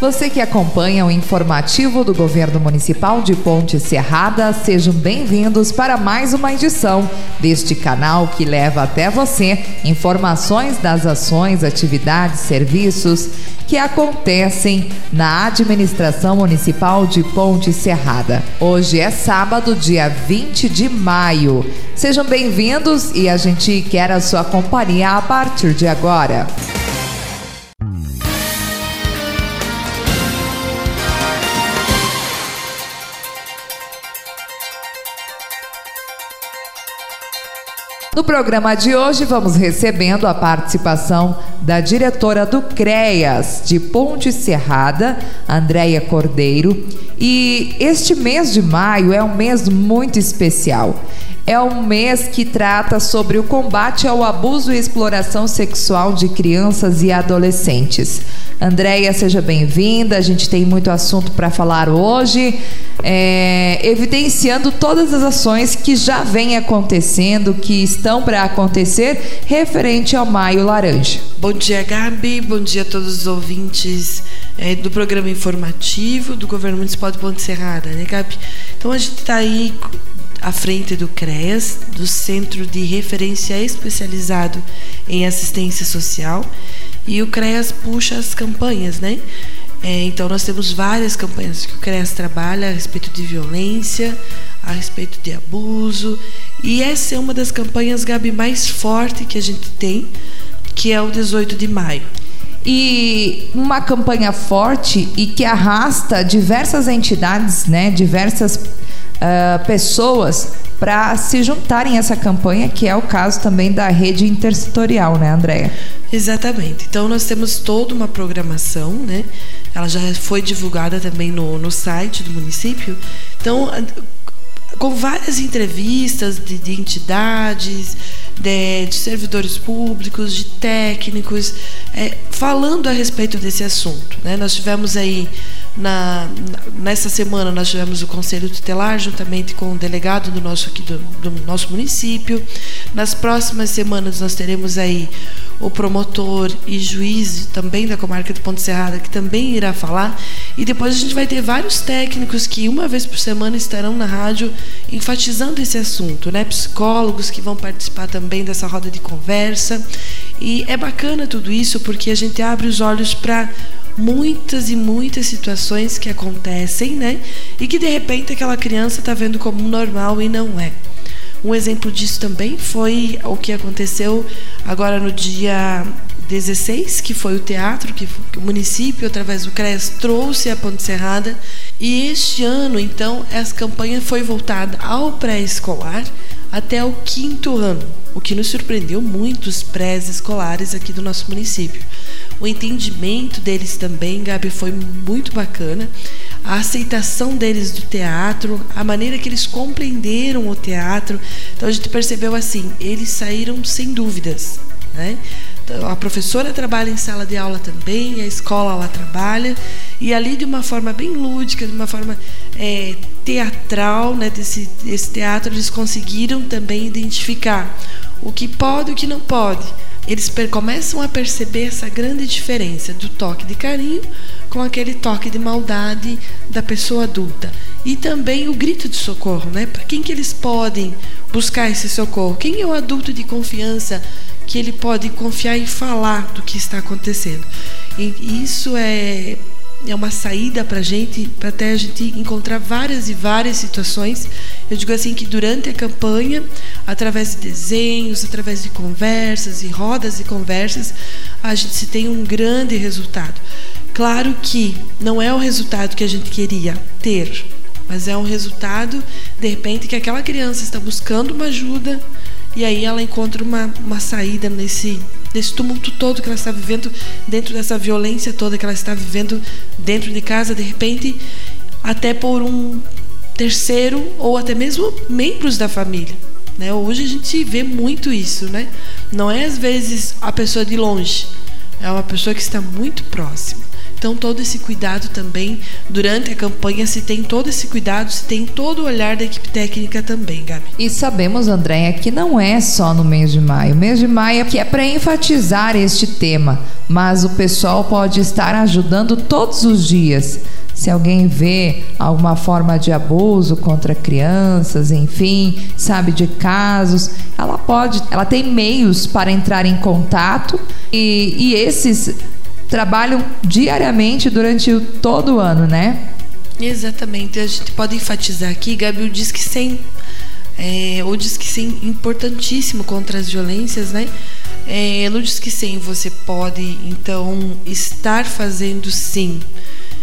Você que acompanha o informativo do Governo Municipal de Ponte Serrada, sejam bem-vindos para mais uma edição deste canal que leva até você informações das ações, atividades, serviços que acontecem na administração municipal de Ponte Serrada. Hoje é sábado, dia 20 de maio. Sejam bem-vindos e a gente quer a sua companhia a partir de agora. No programa de hoje, vamos recebendo a participação da diretora do CREAS de Ponte Serrada, Andréia Cordeiro. E este mês de maio é um mês muito especial. É um mês que trata sobre o combate ao abuso e exploração sexual de crianças e adolescentes. Andréia, seja bem-vinda. A gente tem muito assunto para falar hoje, é, evidenciando todas as ações que já vêm acontecendo, que estão para acontecer, referente ao Maio Laranja. Bom dia, Gabi. Bom dia a todos os ouvintes é, do programa informativo do Governo Municipal de Ponte Serrada, né, Gabi? Então a gente está aí à frente do CREAS, do Centro de Referência Especializado em Assistência Social, e o CREAS puxa as campanhas, né? É, então nós temos várias campanhas que o CREAS trabalha a respeito de violência, a respeito de abuso, e essa é uma das campanhas, Gabi, mais forte que a gente tem, que é o 18 de maio. E uma campanha forte e que arrasta diversas entidades, né, diversas uh, pessoas para se juntarem a essa campanha, que é o caso também da rede intersetorial, né, Andréia? Exatamente. Então nós temos toda uma programação, né? Ela já foi divulgada também no, no site do município. Então, com várias entrevistas de, de entidades, de, de, servidores públicos, de técnicos, é, falando a respeito desse assunto. Né? Nós tivemos aí na, nessa semana nós tivemos o conselho tutelar juntamente com o delegado do nosso aqui do, do nosso município. Nas próximas semanas nós teremos aí o promotor e juiz também da comarca de Ponte Serrada que também irá falar e depois a gente vai ter vários técnicos que uma vez por semana estarão na rádio enfatizando esse assunto, né? Psicólogos que vão participar também dessa roda de conversa e é bacana tudo isso porque a gente abre os olhos para muitas e muitas situações que acontecem, né? E que de repente aquela criança está vendo como normal e não é. Um exemplo disso também foi o que aconteceu agora no dia 16, que foi o teatro que o município, através do CRES, trouxe a Ponte Serrada. E este ano, então, essa campanha foi voltada ao pré-escolar até o quinto ano, o que nos surpreendeu muito os pré-escolares aqui do nosso município. O entendimento deles também, Gabi, foi muito bacana. A aceitação deles do teatro, a maneira que eles compreenderam o teatro. Então a gente percebeu assim, eles saíram sem dúvidas. Né? Então, a professora trabalha em sala de aula também, a escola lá trabalha, e ali de uma forma bem lúdica, de uma forma é, teatral, né, desse, desse teatro, eles conseguiram também identificar o que pode e o que não pode eles começam a perceber essa grande diferença do toque de carinho com aquele toque de maldade da pessoa adulta. E também o grito de socorro, né? Para quem que eles podem buscar esse socorro? Quem é o adulto de confiança que ele pode confiar e falar do que está acontecendo? E isso é é uma saída para gente, para até a gente encontrar várias e várias situações. Eu digo assim que durante a campanha, através de desenhos, através de conversas e rodas de conversas, a gente se tem um grande resultado. Claro que não é o resultado que a gente queria ter, mas é um resultado, de repente, que aquela criança está buscando uma ajuda e aí ela encontra uma, uma saída nesse desse tumulto todo que ela está vivendo, dentro dessa violência toda que ela está vivendo dentro de casa, de repente, até por um terceiro ou até mesmo membros da família. Né? Hoje a gente vê muito isso, né? Não é às vezes a pessoa de longe, é uma pessoa que está muito próxima. Então, todo esse cuidado também, durante a campanha, se tem todo esse cuidado, se tem todo o olhar da equipe técnica também, Gabi. E sabemos, Andréia, que não é só no mês de maio. O mês de maio é que é para enfatizar este tema, mas o pessoal pode estar ajudando todos os dias. Se alguém vê alguma forma de abuso contra crianças, enfim, sabe de casos, ela pode, ela tem meios para entrar em contato e, e esses trabalham diariamente durante todo o ano, né? Exatamente. A gente pode enfatizar aqui, Gabi, diz que sim. É, ou diz que sim, importantíssimo contra as violências, né? É, no Diz que sim, você pode então estar fazendo sim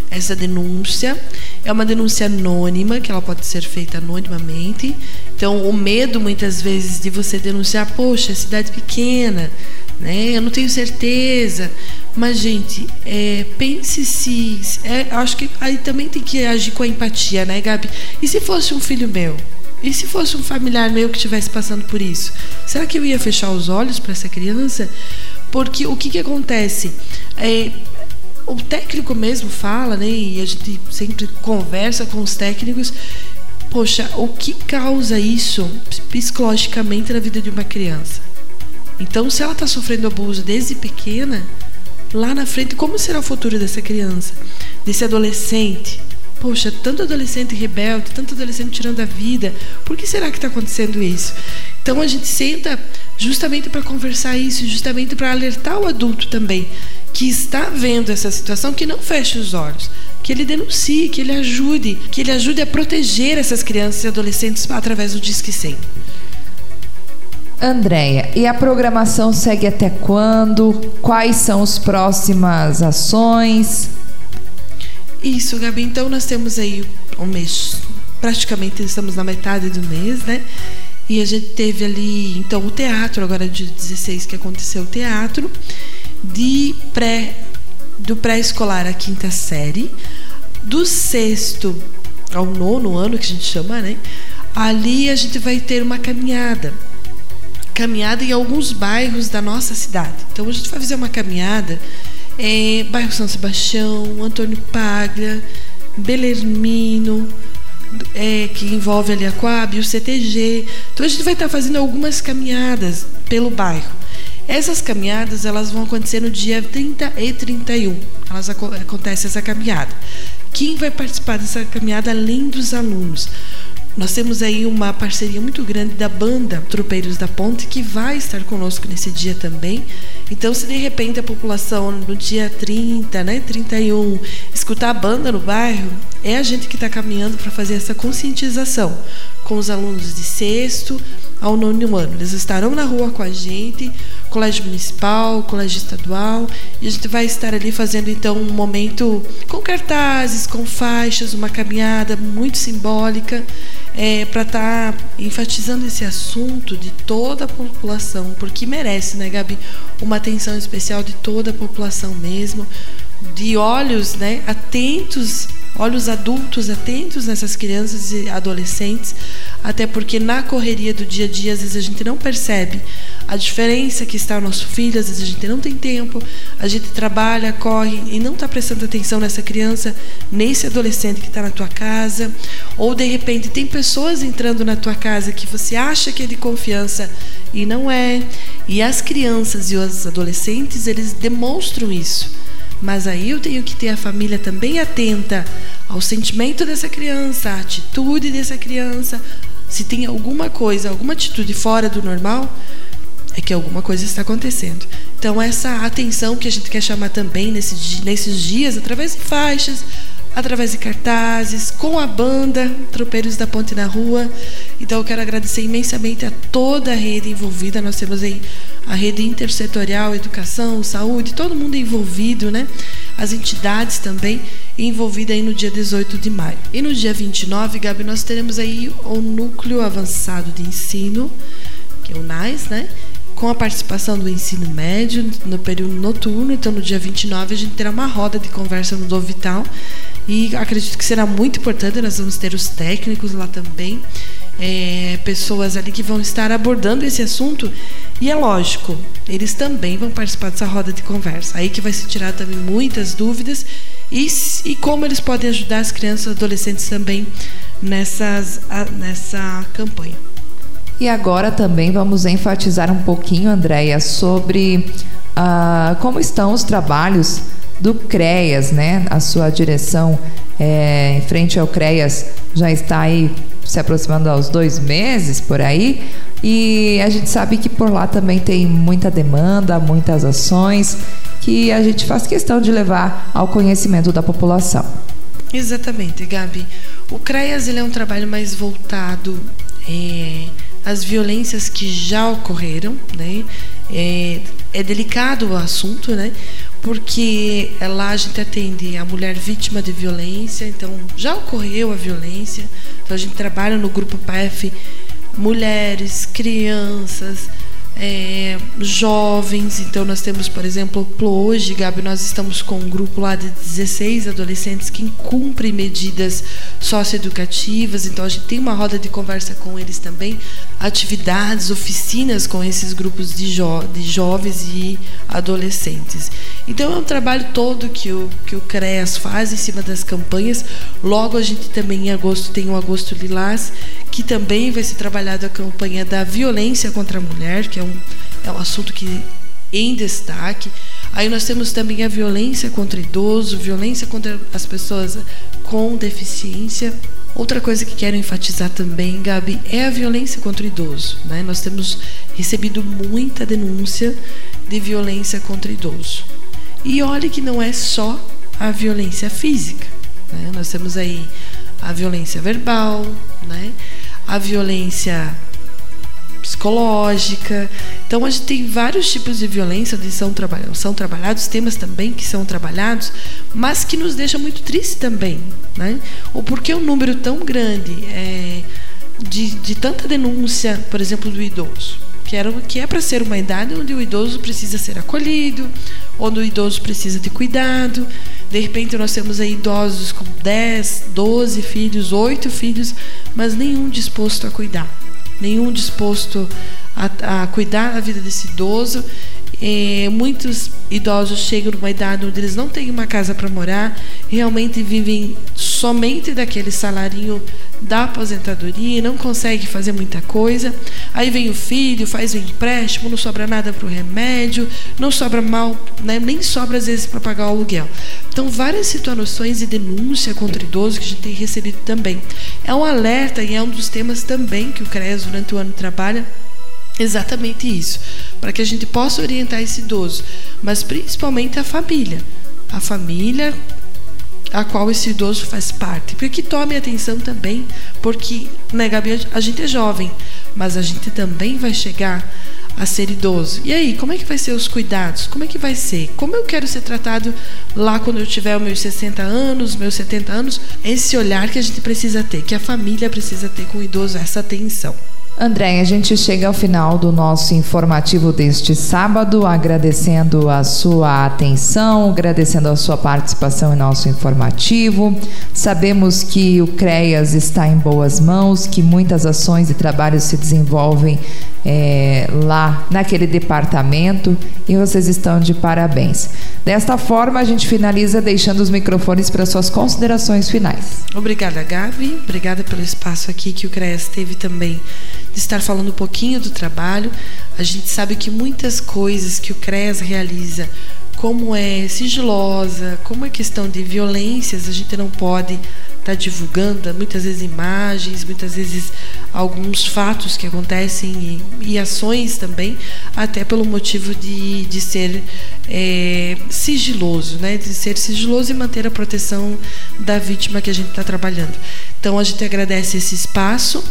essa denúncia. É uma denúncia anônima, que ela pode ser feita anonimamente. Então, o medo muitas vezes de você denunciar, poxa, é cidade pequena, né? Eu não tenho certeza. Mas, gente, é, pense se. É, acho que aí também tem que agir com a empatia, né, Gabi? E se fosse um filho meu? E se fosse um familiar meu que estivesse passando por isso? Será que eu ia fechar os olhos para essa criança? Porque o que, que acontece? É, o técnico mesmo fala, né? E a gente sempre conversa com os técnicos. Poxa, o que causa isso psicologicamente na vida de uma criança? Então, se ela está sofrendo abuso desde pequena, lá na frente, como será o futuro dessa criança, desse adolescente? Poxa, tanto adolescente rebelde, tanto adolescente tirando a vida, por que será que está acontecendo isso? Então a gente senta justamente para conversar isso, justamente para alertar o adulto também que está vendo essa situação, que não feche os olhos, que ele denuncie, que ele ajude, que ele ajude a proteger essas crianças e adolescentes através do Disque 100. Andréia, e a programação segue até quando? Quais são as próximas ações? Isso, Gabi. Então nós temos aí um mês, praticamente estamos na metade do mês, né? E a gente teve ali, então, o teatro, agora dia 16 que aconteceu o teatro de pré do pré-escolar à quinta série, do sexto ao nono ano, que a gente chama, né? Ali a gente vai ter uma caminhada. Caminhada em alguns bairros da nossa cidade. Então a gente vai fazer uma caminhada em bairro São Sebastião, Antônio Paglia, Belermino, é, que envolve ali a Coab, o CTG. Então a gente vai estar fazendo algumas caminhadas pelo bairro. Essas caminhadas elas vão acontecer no dia 30 e 31. Elas acontece essa caminhada. Quem vai participar dessa caminhada além dos alunos? Nós temos aí uma parceria muito grande da banda Tropeiros da Ponte, que vai estar conosco nesse dia também. Então, se de repente a população no dia 30, né, 31, escutar a banda no bairro, é a gente que está caminhando para fazer essa conscientização com os alunos de sexto ao nono ano. Eles estarão na rua com a gente, colégio municipal, colégio estadual, e a gente vai estar ali fazendo então um momento com cartazes, com faixas, uma caminhada muito simbólica é, para estar tá enfatizando esse assunto de toda a população, porque merece, né, Gabi, uma atenção especial de toda a população mesmo, de olhos, né, atentos olhos adultos atentos nessas crianças e adolescentes, até porque na correria do dia a dia, às vezes a gente não percebe a diferença que está o nosso filho, às vezes a gente não tem tempo, a gente trabalha, corre e não está prestando atenção nessa criança, nesse adolescente que está na tua casa, ou de repente tem pessoas entrando na tua casa que você acha que é de confiança e não é, e as crianças e os adolescentes eles demonstram isso. Mas aí eu tenho que ter a família também atenta ao sentimento dessa criança, à atitude dessa criança. Se tem alguma coisa, alguma atitude fora do normal, é que alguma coisa está acontecendo. Então, essa atenção que a gente quer chamar também nesses, nesses dias, através de faixas, através de cartazes, com a banda Tropeiros da Ponte na Rua. Então, eu quero agradecer imensamente a toda a rede envolvida. Nós temos aí a rede intersetorial, educação, saúde, todo mundo envolvido, né? As entidades também envolvidas aí no dia 18 de maio. E no dia 29, Gabi, nós teremos aí o Núcleo Avançado de Ensino, que é o NAIS, né? com a participação do ensino médio no período noturno. Então, no dia 29, a gente terá uma roda de conversa no Dom Vital E acredito que será muito importante, nós vamos ter os técnicos lá também, é, pessoas ali que vão estar abordando esse assunto. E é lógico, eles também vão participar dessa roda de conversa. Aí que vai se tirar também muitas dúvidas e, e como eles podem ajudar as crianças e adolescentes também nessas, a, nessa campanha. E agora também vamos enfatizar um pouquinho, Andréia, sobre uh, como estão os trabalhos do CREAS, né? A sua direção é, em frente ao CREAS já está aí se aproximando aos dois meses por aí. E a gente sabe que por lá também tem muita demanda, muitas ações que a gente faz questão de levar ao conhecimento da população. Exatamente, Gabi. O CREAS ele é um trabalho mais voltado é, às violências que já ocorreram, né? É, é delicado o assunto, né? Porque lá a gente atende a mulher vítima de violência, então já ocorreu a violência, então a gente trabalha no grupo PF mulheres, crianças, é, jovens. Então, nós temos, por exemplo, hoje, Gabi, nós estamos com um grupo lá de 16 adolescentes que cumprem medidas socioeducativas. Então, a gente tem uma roda de conversa com eles também, atividades, oficinas com esses grupos de, jo de jovens e adolescentes. Então, é um trabalho todo que o, que o CREAS faz em cima das campanhas. Logo, a gente também, em agosto, tem o Agosto Lilás, que também vai ser trabalhado a campanha da violência contra a mulher, que é um, é um assunto que em destaque. Aí nós temos também a violência contra idoso, violência contra as pessoas com deficiência. Outra coisa que quero enfatizar também, Gabi, é a violência contra o idoso. Né? Nós temos recebido muita denúncia de violência contra idoso. E olhe que não é só a violência física. Né? Nós temos aí a violência verbal, né? a violência psicológica. Então a gente tem vários tipos de violência que são, trabalhados, são trabalhados, temas também que são trabalhados, mas que nos deixa muito triste também. Né? O porquê um número tão grande é, de, de tanta denúncia, por exemplo, do idoso. Que, era, que é para ser uma idade onde o idoso precisa ser acolhido, onde o idoso precisa de cuidado. De repente nós temos aí idosos com 10, 12 filhos, 8 filhos, mas nenhum disposto a cuidar nenhum disposto a, a cuidar da vida desse idoso. E muitos idosos chegam numa idade onde eles não têm uma casa para morar, realmente vivem somente daquele salarinho da aposentadoria, não conseguem fazer muita coisa. Aí vem o filho, faz o empréstimo, não sobra nada para o remédio, não sobra mal, né? nem sobra às vezes para pagar o aluguel. Então, várias situações de denúncia contra idoso que a gente tem recebido também. É um alerta e é um dos temas também que o CREAS durante o ano trabalha exatamente isso, para que a gente possa orientar esse idoso, mas principalmente a família. A família a qual esse idoso faz parte. Para que tome atenção também, porque, né, Gabi, a gente é jovem, mas a gente também vai chegar a ser idoso. E aí, como é que vai ser os cuidados? Como é que vai ser? Como eu quero ser tratado lá quando eu tiver meus 60 anos, meus 70 anos? Esse olhar que a gente precisa ter, que a família precisa ter com o idoso, essa atenção. André, a gente chega ao final do nosso informativo deste sábado, agradecendo a sua atenção, agradecendo a sua participação em nosso informativo. Sabemos que o CREAS está em boas mãos, que muitas ações e trabalhos se desenvolvem é, lá naquele departamento e vocês estão de parabéns. Desta forma, a gente finaliza deixando os microfones para suas considerações finais. Obrigada, Gabi. Obrigada pelo espaço aqui que o CREAS teve também de estar falando um pouquinho do trabalho. A gente sabe que muitas coisas que o CREAS realiza, como é sigilosa, como é questão de violências, a gente não pode estar tá divulgando muitas vezes imagens, muitas vezes alguns fatos que acontecem e, e ações também, até pelo motivo de, de ser é, sigiloso, né? de ser sigiloso e manter a proteção da vítima que a gente está trabalhando. Então a gente agradece esse espaço.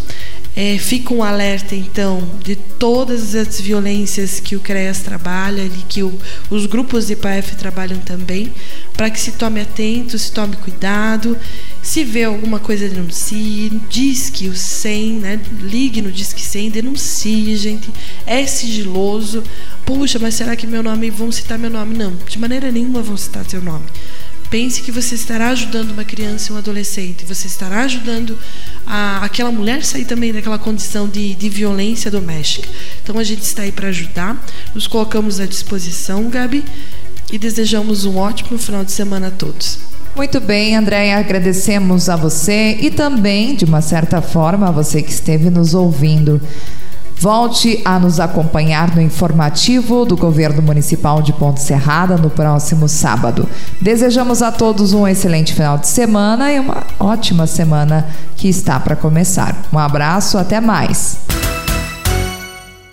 É, fica um alerta, então, de todas as violências que o CREAS trabalha e que o, os grupos de PAF trabalham também, para que se tome atento, se tome cuidado. Se vê alguma coisa, denuncie. Disque o 100, né? ligue no Disque 100, denuncie, gente. É sigiloso. Puxa, mas será que meu nome, vão citar meu nome? Não, de maneira nenhuma vão citar seu nome pense que você estará ajudando uma criança e um adolescente, você estará ajudando a, aquela mulher sair também daquela condição de, de violência doméstica. Então a gente está aí para ajudar, nos colocamos à disposição, Gabi, e desejamos um ótimo final de semana a todos. Muito bem, Andréia, agradecemos a você e também, de uma certa forma, a você que esteve nos ouvindo. Volte a nos acompanhar no informativo do Governo Municipal de Ponte Serrada no próximo sábado. Desejamos a todos um excelente final de semana e uma ótima semana que está para começar. Um abraço, até mais.